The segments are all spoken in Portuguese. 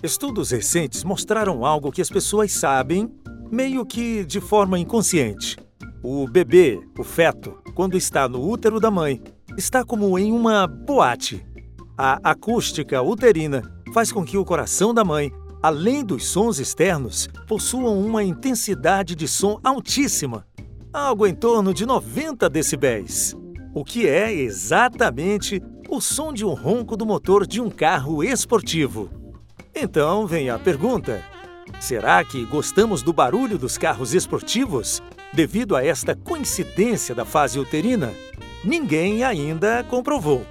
Estudos recentes mostraram algo que as pessoas sabem, meio que de forma inconsciente. O bebê, o feto, quando está no útero da mãe, está como em uma boate. A acústica uterina faz com que o coração da mãe, além dos sons externos, possuam uma intensidade de som altíssima, algo em torno de 90 decibéis, o que é exatamente o som de um ronco do motor de um carro esportivo. Então vem a pergunta: será que gostamos do barulho dos carros esportivos devido a esta coincidência da fase uterina? Ninguém ainda comprovou.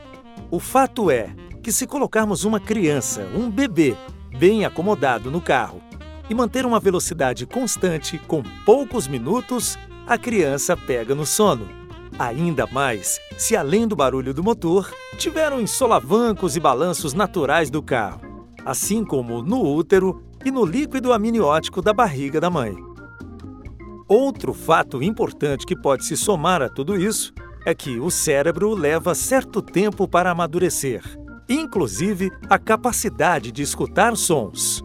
O fato é que, se colocarmos uma criança, um bebê, bem acomodado no carro e manter uma velocidade constante com poucos minutos, a criança pega no sono. Ainda mais se, além do barulho do motor, tiveram os solavancos e balanços naturais do carro assim como no útero e no líquido amniótico da barriga da mãe. Outro fato importante que pode se somar a tudo isso é que o cérebro leva certo tempo para amadurecer, inclusive a capacidade de escutar sons.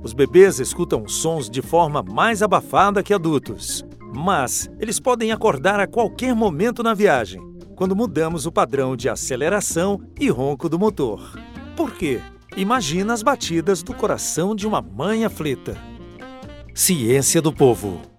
Os bebês escutam sons de forma mais abafada que adultos, mas eles podem acordar a qualquer momento na viagem, quando mudamos o padrão de aceleração e ronco do motor. Por quê? Imagina as batidas do coração de uma mãe aflita. Ciência do Povo